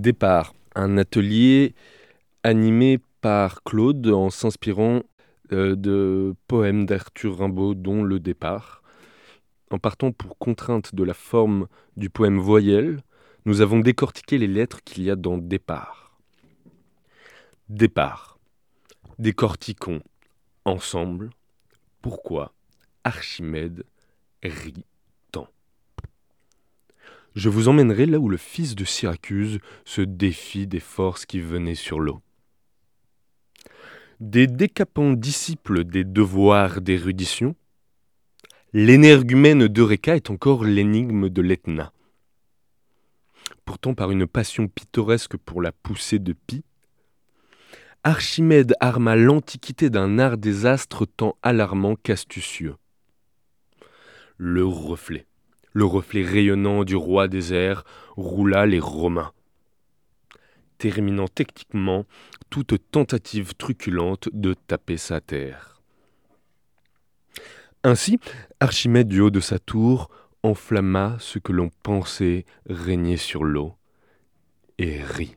Départ, un atelier animé par Claude en s'inspirant euh, de poèmes d'Arthur Rimbaud, dont Le Départ. En partant pour contrainte de la forme du poème voyelle, nous avons décortiqué les lettres qu'il y a dans Départ. Départ. Décortiquons ensemble pourquoi Archimède rit. Je vous emmènerai là où le fils de Syracuse se défie des forces qui venaient sur l'eau. Des décapants disciples des devoirs d'érudition, l'énergumène d'Eureka est encore l'énigme de l'Etna. Pourtant, par une passion pittoresque pour la poussée de Pi, Archimède arma l'antiquité d'un art des astres tant alarmant qu'astucieux. Le reflet, le reflet rayonnant du roi des airs, roula les Romains terminant techniquement toute tentative truculente de taper sa terre. Ainsi, Archimède du haut de sa tour enflamma ce que l'on pensait régner sur l'eau et rit.